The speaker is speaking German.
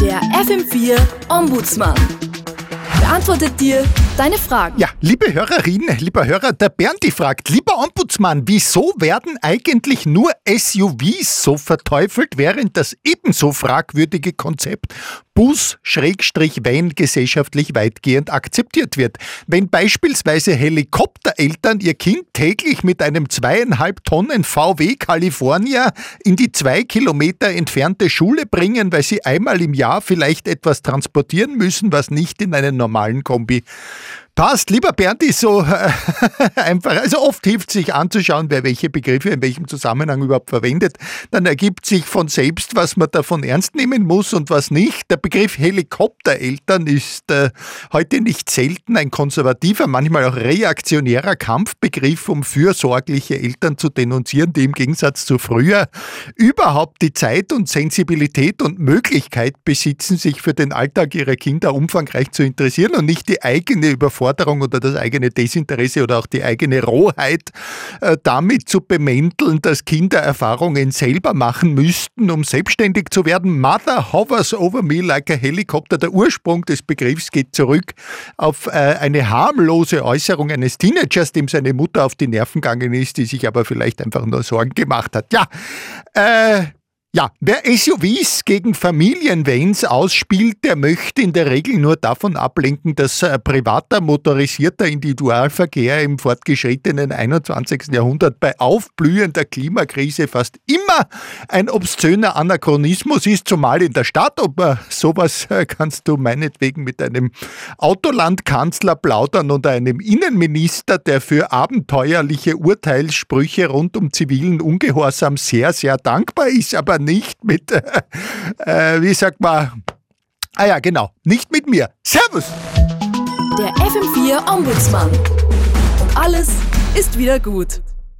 Der FM4 Ombudsmann beantwortet dir deine Fragen. Ja, liebe Hörerinnen, lieber Hörer, der Bernti fragt, lieber Ombudsmann, wieso werden eigentlich nur SUVs so verteufelt, während das ebenso fragwürdige Konzept Bus-Van gesellschaftlich weitgehend akzeptiert wird. Wenn beispielsweise Helikoptereltern ihr Kind täglich mit einem zweieinhalb Tonnen VW California in die zwei Kilometer entfernte Schule bringen, weil sie einmal im Jahr vielleicht etwas transportieren müssen, was nicht in einen normalen Kombi passt. Lieber Bernd, ist so äh, einfach, also oft hilft sich anzuschauen, wer welche Begriffe in welchem Zusammenhang überhaupt verwendet. Dann ergibt sich von selbst, was man davon ernst nehmen muss und was nicht. Der Begriff Helikoptereltern ist äh, heute nicht selten ein konservativer, manchmal auch reaktionärer Kampfbegriff, um fürsorgliche Eltern zu denunzieren, die im Gegensatz zu früher überhaupt die Zeit und Sensibilität und Möglichkeit besitzen, sich für den Alltag ihrer Kinder umfangreich zu interessieren und nicht die eigene Überforderung Überforderung oder das eigene Desinteresse oder auch die eigene Rohheit äh, damit zu bemänteln, dass Kinder Erfahrungen selber machen müssten, um selbstständig zu werden. Mother hovers over me like a helicopter. Der Ursprung des Begriffs geht zurück auf äh, eine harmlose Äußerung eines Teenagers, dem seine Mutter auf die Nerven gegangen ist, die sich aber vielleicht einfach nur Sorgen gemacht hat. Ja, äh, ja, wer SUVs gegen Familienvans ausspielt, der möchte in der Regel nur davon ablenken, dass äh, privater motorisierter Individualverkehr im fortgeschrittenen 21. Jahrhundert bei aufblühender Klimakrise fast immer ein obszöner Anachronismus ist, zumal in der Stadt. Aber sowas äh, kannst du meinetwegen mit einem Autolandkanzler plaudern oder einem Innenminister, der für abenteuerliche Urteilssprüche rund um zivilen Ungehorsam sehr, sehr dankbar ist, aber nicht mit, äh, wie sagt man, ah ja, genau, nicht mit mir. Servus! Der FM4 Ombudsmann. Und alles ist wieder gut.